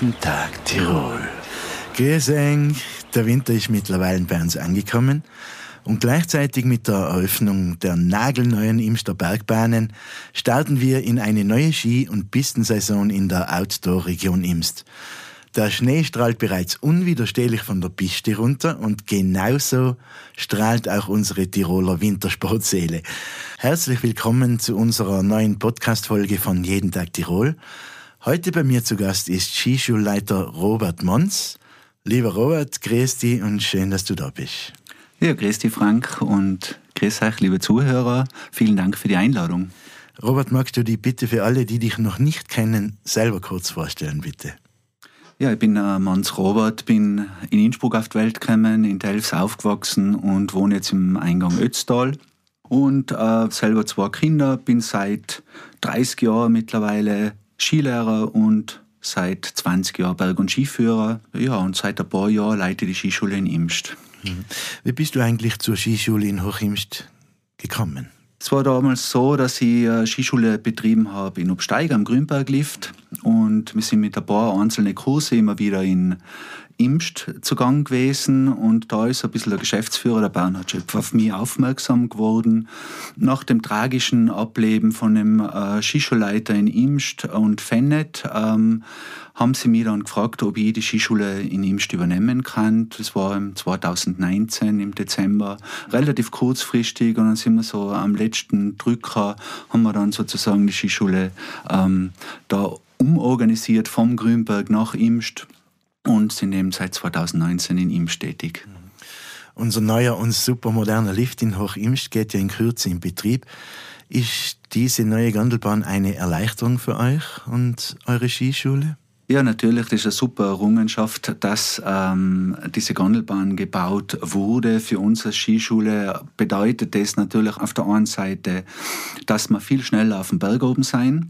Jeden Tag Tirol. Grüß der Winter ist mittlerweile bei uns angekommen und gleichzeitig mit der Eröffnung der nagelneuen Imster Bergbahnen starten wir in eine neue Ski- und Pistensaison in der Outdoor-Region Imst. Der Schnee strahlt bereits unwiderstehlich von der Piste runter und genauso strahlt auch unsere Tiroler Wintersportseele. Herzlich willkommen zu unserer neuen Podcast-Folge von Jeden Tag Tirol. Heute bei mir zu Gast ist Skischulleiter Robert Mons. Lieber Robert, grüß dich und schön, dass du da bist. Ja, grüß dich Frank und grüß euch, liebe Zuhörer. Vielen Dank für die Einladung. Robert, magst du dich bitte für alle, die dich noch nicht kennen, selber kurz vorstellen, bitte? Ja, ich bin äh, Mans Robert, bin in Innsbruck auf die Welt gekommen, in Delfs aufgewachsen und wohne jetzt im Eingang Ötztal. Und äh, selber zwei Kinder, bin seit 30 Jahren mittlerweile Skilehrer und seit 20 Jahren Berg- und Skiführer. Ja, und seit ein paar Jahren leite ich die Skischule in Imst. Mhm. Wie bist du eigentlich zur Skischule in Hochimst gekommen? Es war damals so, dass ich eine Skischule betrieben habe in Obsteig am Grünberglift und wir sind mit ein paar einzelnen Kurse immer wieder in Imst zugang gewesen und da ist ein bisschen der Geschäftsführer, der Bernhard Schöpf, auf mich aufmerksam geworden. Nach dem tragischen Ableben von dem äh, Skischulleiter in Imst und Fennet ähm, haben sie mich dann gefragt, ob ich die Skischule in Imst übernehmen kann. Das war im 2019 im Dezember, relativ kurzfristig und dann sind wir so am letzten Drücker, haben wir dann sozusagen die Skischule ähm, da umorganisiert vom Grünberg nach Imst und sind eben seit 2019 in Imst tätig. Unser neuer und super moderner Lift in Hochimst geht ja in Kürze in Betrieb. Ist diese neue Gondelbahn eine Erleichterung für euch und eure Skischule? Ja, natürlich, das ist eine super Errungenschaft, dass ähm, diese Gondelbahn gebaut wurde. Für unsere Skischule bedeutet das natürlich auf der einen Seite, dass wir viel schneller auf dem Berg oben sein.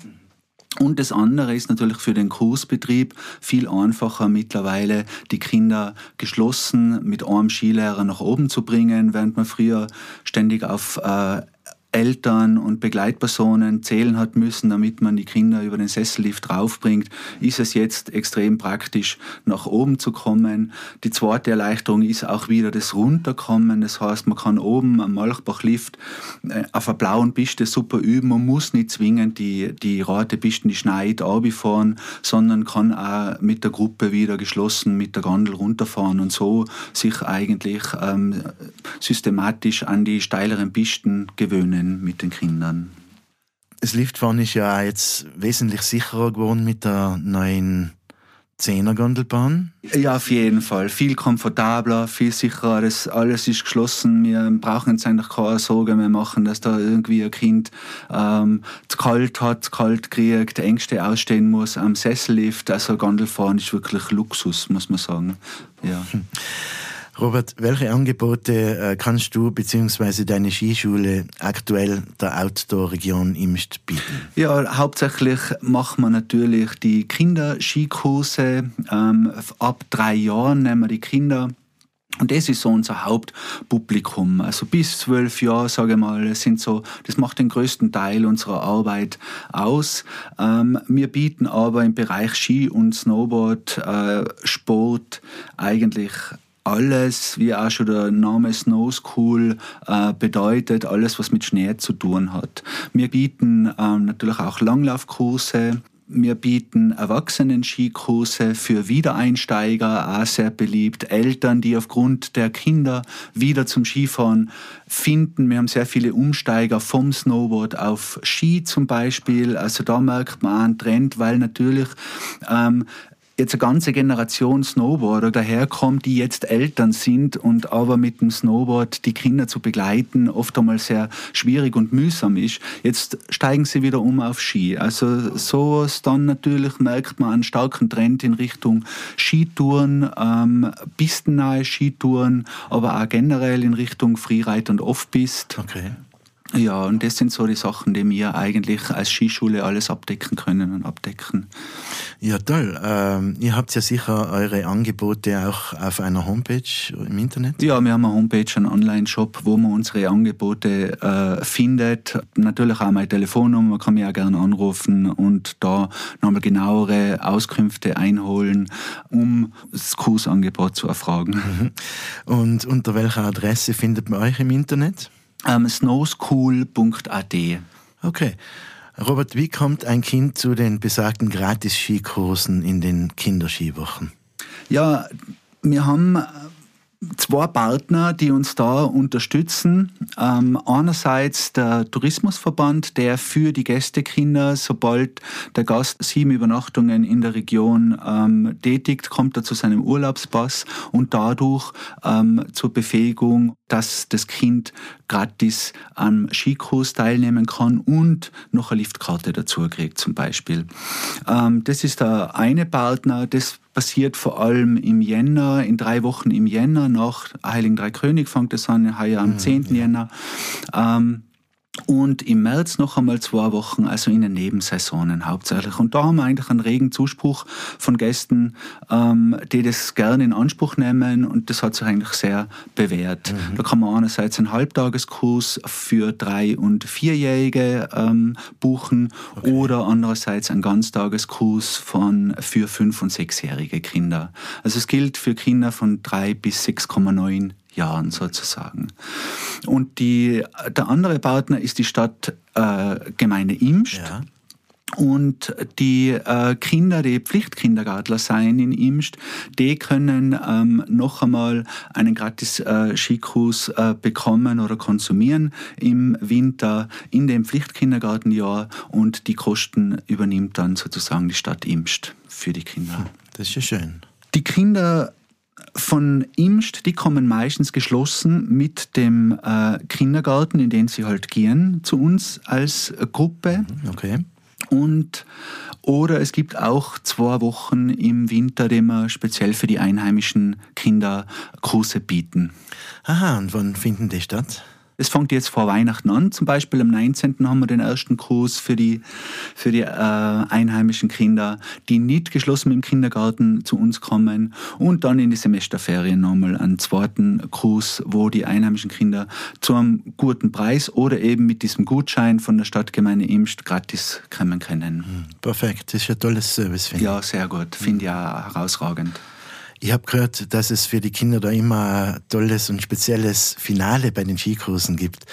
Und das andere ist natürlich für den Kursbetrieb viel einfacher mittlerweile, die Kinder geschlossen mit einem Skilehrer nach oben zu bringen, während man früher ständig auf äh, Eltern und Begleitpersonen zählen hat müssen, damit man die Kinder über den Sessellift draufbringt, ist es jetzt extrem praktisch, nach oben zu kommen. Die zweite Erleichterung ist auch wieder das Runterkommen. Das heißt, man kann oben am Malchbachlift äh, auf einer blauen Piste super üben. Man muss nicht zwingend die, die Ratepisten, die Schneid fahren, sondern kann auch mit der Gruppe wieder geschlossen mit der Gondel runterfahren und so sich eigentlich ähm, systematisch an die steileren Pisten gewöhnen können mit den Kindern. Das Liftfahren ist ja jetzt wesentlich sicherer geworden mit der neuen Zehnergondelbahn? Ja, auf jeden Fall. Viel komfortabler, viel sicherer. Das alles ist geschlossen. Wir brauchen jetzt eigentlich keine Sorge mehr machen, dass da irgendwie ein Kind ähm, zu kalt hat, zu kalt kriegt, Ängste ausstehen muss am Sessellift. Also Gondelfahren ist wirklich Luxus, muss man sagen. Ja. Robert, welche Angebote äh, kannst du bzw. deine Skischule aktuell der Outdoor-Region Imst bieten? Ja, hauptsächlich machen wir natürlich die Kinderskikurse. Ähm, ab drei Jahren nehmen wir die Kinder und das ist so unser Hauptpublikum. Also bis zwölf Jahre, sage ich mal, sind so, das macht den größten Teil unserer Arbeit aus. Ähm, wir bieten aber im Bereich Ski und Snowboard, äh, Sport eigentlich alles, wie auch schon der Name Snow School äh, bedeutet, alles, was mit Schnee zu tun hat. Wir bieten ähm, natürlich auch Langlaufkurse. Wir bieten Erwachsenen-Skikurse für Wiedereinsteiger, auch sehr beliebt. Eltern, die aufgrund der Kinder wieder zum Skifahren finden. Wir haben sehr viele Umsteiger vom Snowboard auf Ski zum Beispiel. Also da merkt man einen Trend, weil natürlich ähm, jetzt eine ganze Generation Snowboarder daherkommt, die jetzt Eltern sind und aber mit dem Snowboard die Kinder zu begleiten oft einmal sehr schwierig und mühsam ist. Jetzt steigen sie wieder um auf Ski. Also so dann natürlich merkt man einen starken Trend in Richtung Skitouren, ähm, pistennahe Skitouren, aber auch generell in Richtung Freeride und Offpist. Okay. Ja, und das sind so die Sachen, die wir eigentlich als Skischule alles abdecken können und abdecken. Ja, toll. Ähm, ihr habt ja sicher eure Angebote auch auf einer Homepage im Internet? Ja, wir haben eine Homepage, einen Online-Shop, wo man unsere Angebote äh, findet. Natürlich auch meine Telefonnummer, man kann mich auch gerne anrufen und da nochmal genauere Auskünfte einholen, um das Kursangebot zu erfragen. Und unter welcher Adresse findet man euch im Internet? Ähm, snowschool.at. Okay. Robert, wie kommt ein Kind zu den besagten Gratis-Skikursen in den Kinderskiwochen? Ja, wir haben zwei Partner, die uns da unterstützen. Ähm, einerseits der Tourismusverband, der für die Gästekinder, sobald der Gast sieben Übernachtungen in der Region ähm, tätigt, kommt er zu seinem Urlaubspass und dadurch ähm, zur Befähigung, dass das Kind gratis am Skikurs teilnehmen kann und noch eine Liftkarte dazu kriegt zum Beispiel. Ähm, das ist der eine Partner, das passiert vor allem im Jänner, in drei Wochen im Jänner, nach Heiligen Drei König fängt es an, heuer am 10. Mhm, Jänner. Ähm, und im März noch einmal zwei Wochen, also in den Nebensaisonen hauptsächlich. Und da haben wir eigentlich einen regen Zuspruch von Gästen, ähm, die das gerne in Anspruch nehmen und das hat sich eigentlich sehr bewährt. Mhm. Da kann man einerseits einen Halbtageskurs für Drei- und Vierjährige ähm, buchen okay. oder andererseits einen Ganztageskurs von, für Fünf- und Sechsjährige Kinder. Also es gilt für Kinder von drei bis 6,9 Jahren sozusagen. Und die, der andere Partner ist die Stadtgemeinde äh, Imst. Ja. Und die äh, Kinder, die Pflichtkindergartler sein in Imst, die können ähm, noch einmal einen gratis äh, Skikurs äh, bekommen oder konsumieren im Winter in dem Pflichtkindergartenjahr und die Kosten übernimmt dann sozusagen die Stadt Imst für die Kinder. Das ist ja schön. Die Kinder von Imst, die kommen meistens geschlossen mit dem äh, Kindergarten, in den sie halt gehen, zu uns als Gruppe. Okay. Und oder es gibt auch zwei Wochen im Winter, die wir speziell für die einheimischen Kinder Kurse bieten. Aha, und wann finden die statt? Es fängt jetzt vor Weihnachten an. Zum Beispiel am 19. haben wir den ersten Kurs für die, für die äh, einheimischen Kinder, die nicht geschlossen dem Kindergarten zu uns kommen. Und dann in die Semesterferien nochmal einen zweiten Kurs, wo die einheimischen Kinder zu einem guten Preis oder eben mit diesem Gutschein von der Stadtgemeinde Imst gratis kommen können. Hm, perfekt, das ist ein tolles Service, finde ich. Ja, sehr gut. Finde ich auch herausragend. Ich habe gehört, dass es für die Kinder da immer ein tolles und spezielles Finale bei den Skikursen gibt.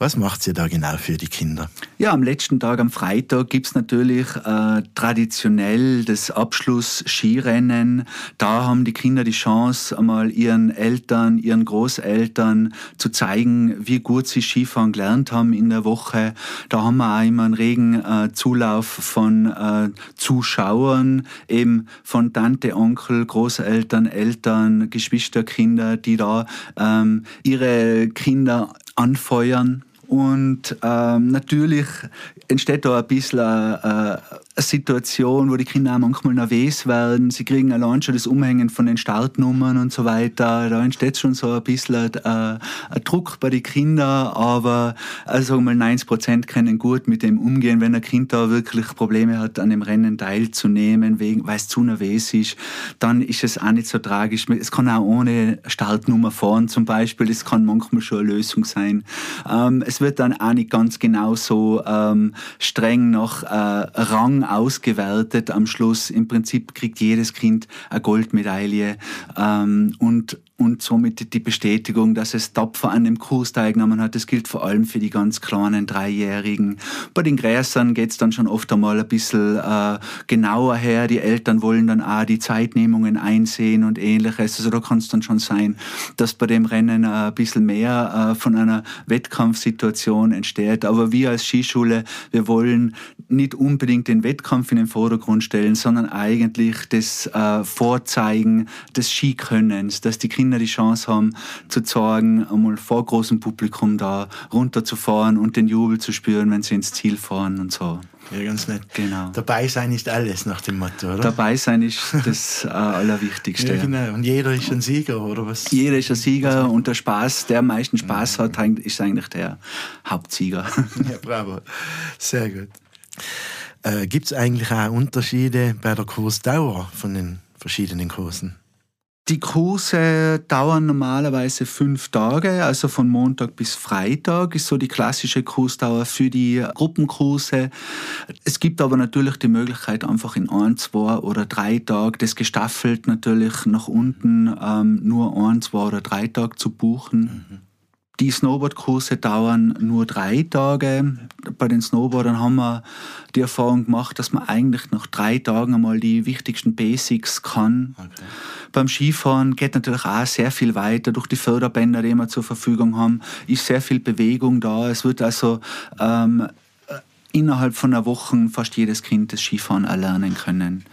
Was macht ihr da genau für die Kinder? Ja, am letzten Tag, am Freitag, gibt's natürlich äh, traditionell das Abschluss-Skirennen. Da haben die Kinder die Chance, einmal ihren Eltern, ihren Großeltern zu zeigen, wie gut sie Skifahren gelernt haben in der Woche. Da haben wir auch immer einen regen äh, Zulauf von äh, Zuschauern, eben von Tante, Onkel, Großeltern, Eltern, Geschwisterkinder, die da ähm, ihre Kinder anfeuern und ähm, natürlich entsteht da ein bisschen äh, eine Situation, wo die Kinder auch manchmal nervös werden. Sie kriegen allein schon das Umhängen von den Startnummern und so weiter. Da entsteht schon so ein bisschen ein, äh, ein Druck bei den Kindern, aber also mal 90 Prozent können gut mit dem umgehen, wenn ein Kind da wirklich Probleme hat, an dem Rennen teilzunehmen, weil es zu nervös ist, dann ist es auch nicht so tragisch. Es kann auch ohne Startnummer fahren zum Beispiel, das kann manchmal schon eine Lösung sein. Ähm, es wird dann auch nicht ganz genau so ähm, streng nach äh, Rang ausgewertet am Schluss. Im Prinzip kriegt jedes Kind eine Goldmedaille ähm, und und somit die Bestätigung, dass es tapfer an dem Kurs teilgenommen hat. Das gilt vor allem für die ganz kleinen Dreijährigen. Bei den Gräsern geht's dann schon oft einmal ein bisschen äh, genauer her. Die Eltern wollen dann auch die Zeitnehmungen einsehen und ähnliches. Also da kann es dann schon sein, dass bei dem Rennen äh, ein bisschen mehr äh, von einer Wettkampfsituation entsteht. Aber wir als Skischule, wir wollen nicht unbedingt den Wettkampf in den Vordergrund stellen, sondern eigentlich das äh, Vorzeigen des Skikönnens, dass die Kinder die Chance haben zu zeigen, einmal vor großem Publikum da runterzufahren und den Jubel zu spüren, wenn sie ins Ziel fahren und so. Ja, ganz nett. Genau. Dabei sein ist alles nach dem Motto, oder? Dabei sein ist das äh, Allerwichtigste. Ja, genau. Und jeder ist ein Sieger, oder was? Jeder ist ein Sieger und der Spaß, der am meisten Spaß hat, ist eigentlich der Hauptsieger. Ja, bravo. Sehr gut. Äh, Gibt es eigentlich auch Unterschiede bei der Kursdauer von den verschiedenen Kursen? Die Kurse dauern normalerweise fünf Tage, also von Montag bis Freitag ist so die klassische Kursdauer für die Gruppenkurse. Es gibt aber natürlich die Möglichkeit, einfach in ein, zwei oder drei Tagen, das gestaffelt natürlich nach unten, ähm, nur ein, zwei oder drei Tage zu buchen. Mhm. Die Snowboardkurse dauern nur drei Tage. Bei den Snowboardern haben wir die Erfahrung gemacht, dass man eigentlich nach drei Tagen einmal die wichtigsten Basics kann. Okay. Beim Skifahren geht natürlich auch sehr viel weiter durch die Förderbänder, die wir zur Verfügung haben, ist sehr viel Bewegung da. Es wird also ähm, innerhalb von einer Woche fast jedes Kind das Skifahren erlernen können.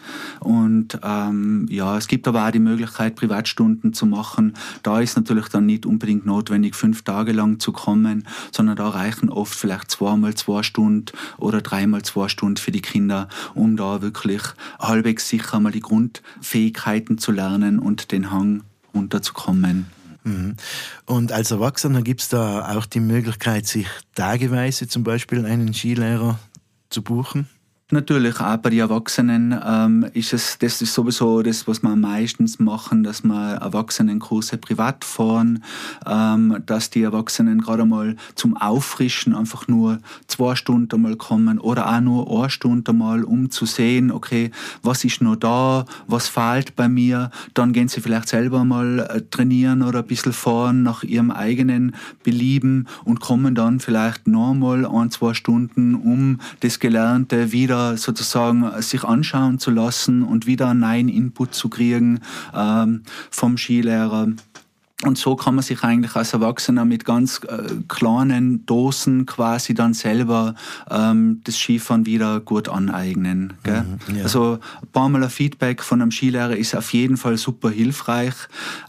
Und ähm, ja, es gibt aber auch die Möglichkeit, Privatstunden zu machen. Da ist natürlich dann nicht unbedingt notwendig, fünf Tage lang zu kommen, sondern da reichen oft vielleicht zweimal zwei Stunden oder dreimal zwei Stunden für die Kinder, um da wirklich halbwegs sicher mal die Grundfähigkeiten zu lernen und den Hang runterzukommen. Mhm. Und als Erwachsener gibt es da auch die Möglichkeit, sich tageweise zum Beispiel einen Skilehrer zu buchen? Natürlich, auch bei den Erwachsenen ähm, ist es, das ist sowieso das, was wir meistens machen, dass wir Erwachsenenkurse privat fahren, ähm, dass die Erwachsenen gerade mal zum Auffrischen einfach nur zwei Stunden mal kommen oder auch nur eine Stunde mal, um zu sehen, okay, was ist noch da, was fehlt bei mir, dann gehen sie vielleicht selber mal äh, trainieren oder ein bisschen fahren nach ihrem eigenen Belieben und kommen dann vielleicht nochmal ein, zwei Stunden, um das Gelernte wieder wieder sozusagen sich anschauen zu lassen und wieder einen neuen Input zu kriegen ähm, vom Skilehrer. Und so kann man sich eigentlich als Erwachsener mit ganz äh, kleinen Dosen quasi dann selber ähm, das Skifahren wieder gut aneignen. Mhm, ja. Also ein paar Mal ein Feedback von einem Skilehrer ist auf jeden Fall super hilfreich,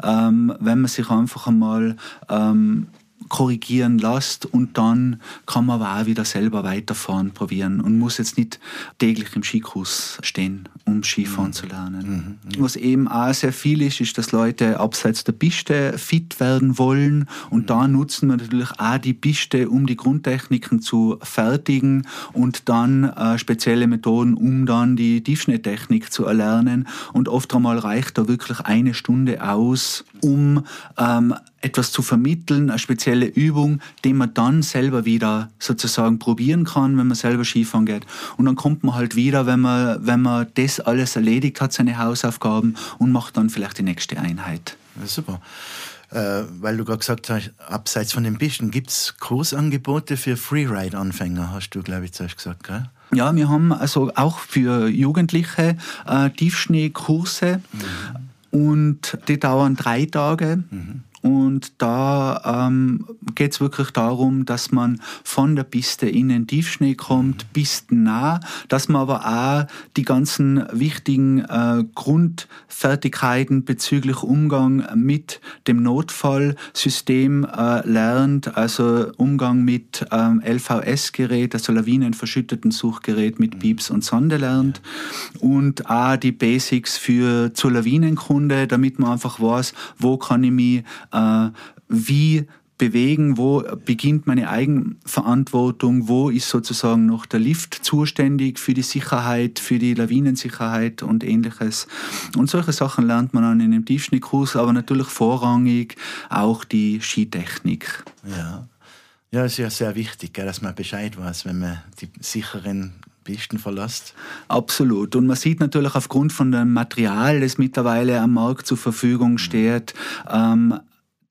ähm, wenn man sich einfach einmal ähm, korrigieren lässt und dann kann man aber auch wieder selber weiterfahren probieren und muss jetzt nicht täglich im Skikurs stehen, um Skifahren mhm. zu lernen. Mhm. Was eben auch sehr viel ist, ist, dass Leute abseits der Piste fit werden wollen und mhm. da nutzen wir natürlich auch die Piste, um die Grundtechniken zu fertigen und dann äh, spezielle Methoden, um dann die Tiefschnitttechnik zu erlernen und oft einmal reicht da wirklich eine Stunde aus, um ähm, etwas zu vermitteln, eine spezielle Übung, die man dann selber wieder sozusagen probieren kann, wenn man selber Skifahren geht. Und dann kommt man halt wieder, wenn man, wenn man das alles erledigt hat, seine Hausaufgaben und macht dann vielleicht die nächste Einheit. Ja, super. Äh, weil du gerade gesagt hast, abseits von den Pisten, gibt es Kursangebote für Freeride-Anfänger, hast du, glaube ich, zuerst gesagt, gell? Ja, wir haben also auch für Jugendliche äh, Tiefschneekurse mhm. und die dauern drei Tage. Mhm. Und da ähm, geht es wirklich darum, dass man von der Piste in den Tiefschnee kommt, pistennah, dass man aber auch die ganzen wichtigen äh, Grundfertigkeiten bezüglich Umgang mit dem Notfallsystem äh, lernt, also Umgang mit ähm, LVS-Gerät, also lawinenverschütteten Suchgerät mit Pieps und Sonde lernt. Und auch die Basics für zur Lawinenkunde, damit man einfach weiß, wo kann ich mich äh, wie bewegen, wo beginnt meine Eigenverantwortung, wo ist sozusagen noch der Lift zuständig für die Sicherheit, für die Lawinensicherheit und ähnliches. Und solche Sachen lernt man dann in dem Tiefschnittkurs, aber natürlich vorrangig auch die Skitechnik. Ja, ja ist ja sehr wichtig, dass man Bescheid weiß, wenn man die sicheren Pisten verlässt. Absolut. Und man sieht natürlich aufgrund von dem Material, das mittlerweile am Markt zur Verfügung steht, ähm,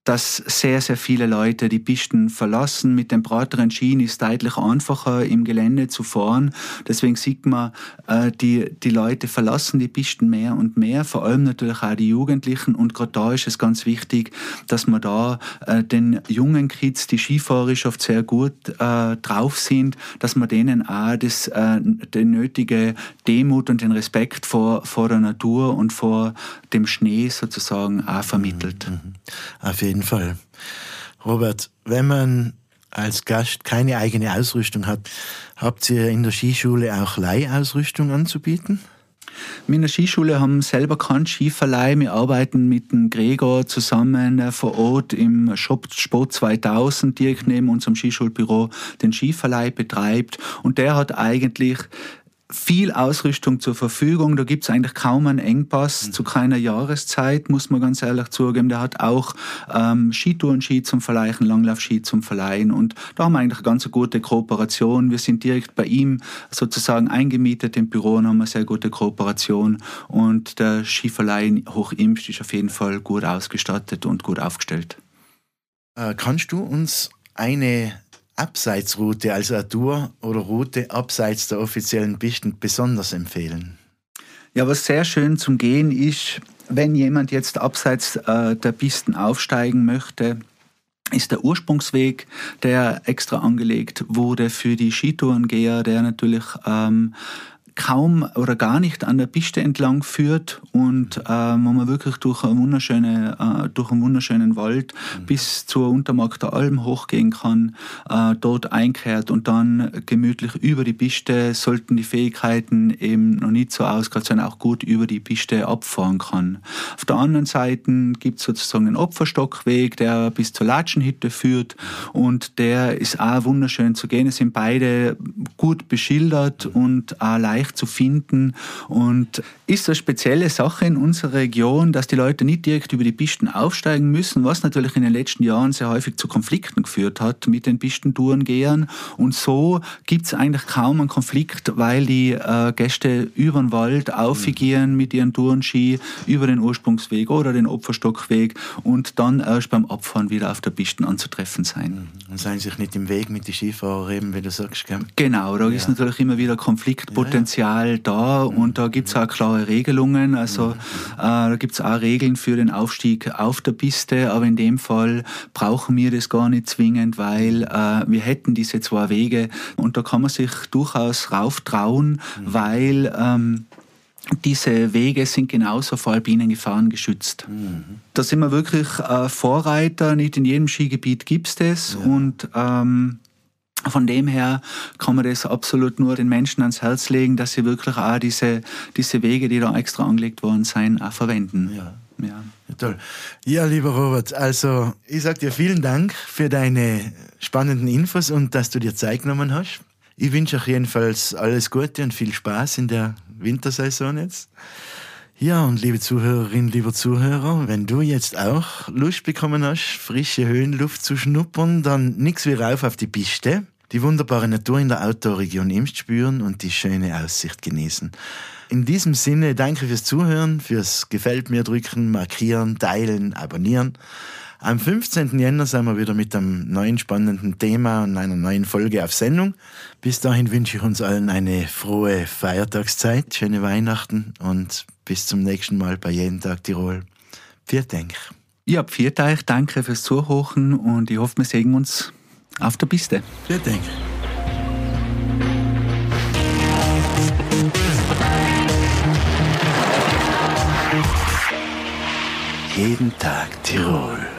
dass sehr, sehr viele Leute die Pisten verlassen. Mit den breiteren Schienen ist deutlich einfacher, im Gelände zu fahren. Deswegen sieht man, äh, die, die Leute verlassen die Pisten mehr und mehr, vor allem natürlich auch die Jugendlichen. Und gerade da ist es ganz wichtig, dass man da äh, den jungen Kids, die skifahrerisch oft sehr gut äh, drauf sind, dass man denen auch das, den nötige Demut und den Respekt vor, vor der Natur und vor dem Schnee sozusagen auch vermittelt. Mhm. Auf jeden Fall. Robert, wenn man als Gast keine eigene Ausrüstung hat, habt ihr in der Skischule auch Leihausrüstung anzubieten? Wir in der Skischule haben selber keinen Skiverleih. Wir arbeiten mit dem Gregor zusammen vor Ort im Shop Sport 2000, direkt neben unserem Skischulbüro, den Skiverleih betreibt. Und der hat eigentlich viel Ausrüstung zur Verfügung. Da gibt es eigentlich kaum einen Engpass mhm. zu keiner Jahreszeit, muss man ganz ehrlich zugeben. Der hat auch ähm, Skitourenski zum Verleihen, Langlaufski zum Verleihen und da haben wir eigentlich eine ganz gute Kooperation. Wir sind direkt bei ihm sozusagen eingemietet im Büro und haben eine sehr gute Kooperation und der Skiverleih Hochimst ist auf jeden Fall gut ausgestattet und gut aufgestellt. Äh, kannst du uns eine Abseitsroute, also eine Tour oder Route abseits der offiziellen Pisten besonders empfehlen? Ja, was sehr schön zum Gehen ist, wenn jemand jetzt abseits äh, der Pisten aufsteigen möchte, ist der Ursprungsweg, der extra angelegt wurde für die Skitourengeher, der natürlich ähm, kaum oder gar nicht an der Piste entlang führt und äh, wo man wirklich durch, eine wunderschöne, äh, durch einen wunderschönen Wald mhm. bis zur Untermarkter Alm hochgehen kann, äh, dort einkehrt und dann gemütlich über die Piste, sollten die Fähigkeiten eben noch nicht so ausgereift sein, auch gut über die Piste abfahren kann. Auf der anderen Seite gibt es sozusagen einen Opferstockweg, der bis zur Latschenhütte führt und der ist auch wunderschön zu gehen. Es sind beide gut beschildert und auch leicht leicht zu finden und ist eine spezielle Sache in unserer Region, dass die Leute nicht direkt über die Pisten aufsteigen müssen, was natürlich in den letzten Jahren sehr häufig zu Konflikten geführt hat mit den Pistentourengehern. Und so gibt es eigentlich kaum einen Konflikt, weil die äh, Gäste über den Wald aufgehen mit ihren Tourenski über den Ursprungsweg oder den Opferstockweg und dann erst beim Abfahren wieder auf der Pisten anzutreffen sein. Mhm. Und seien sich nicht im Weg mit den Skifahrern eben, wie du sagst. Gell? Genau, da ja. ist natürlich immer wieder Konfliktpotenzial. Ja, ja. Potenzial da und da gibt es auch klare Regelungen. Also äh, da gibt es auch Regeln für den Aufstieg auf der Piste, aber in dem Fall brauchen wir das gar nicht zwingend, weil äh, wir hätten diese zwei Wege und da kann man sich durchaus rauftrauen, mhm. weil ähm, diese Wege sind genauso vor Alpinengefahren geschützt. Mhm. Da sind wir wirklich äh, Vorreiter. Nicht in jedem Skigebiet gibt es das. Ja. Und ähm, von dem her kann man das absolut nur den Menschen ans Herz legen, dass sie wirklich auch diese, diese Wege, die da extra angelegt worden sind, auch verwenden. Ja. Ja. ja. Toll. Ja, lieber Robert, also ich sage dir vielen Dank für deine spannenden Infos und dass du dir Zeit genommen hast. Ich wünsche euch jedenfalls alles Gute und viel Spaß in der Wintersaison jetzt. Ja, und liebe Zuhörerinnen, lieber Zuhörer, wenn du jetzt auch Lust bekommen hast, frische Höhenluft zu schnuppern, dann nix wie rauf auf die Piste die wunderbare Natur in der Outdoor-Region Imst spüren und die schöne Aussicht genießen. In diesem Sinne danke fürs Zuhören, fürs Gefällt mir drücken, markieren, teilen, abonnieren. Am 15. Jänner sind wir wieder mit einem neuen spannenden Thema und einer neuen Folge auf Sendung. Bis dahin wünsche ich uns allen eine frohe Feiertagszeit, schöne Weihnachten und bis zum nächsten Mal bei Jeden Tag Tirol. Vielen Dank. Ja, vielen Dank, danke fürs Zuhören und ich hoffe, wir sehen uns auf der Piste. Vielen Dank. Jeden Tag Tirol.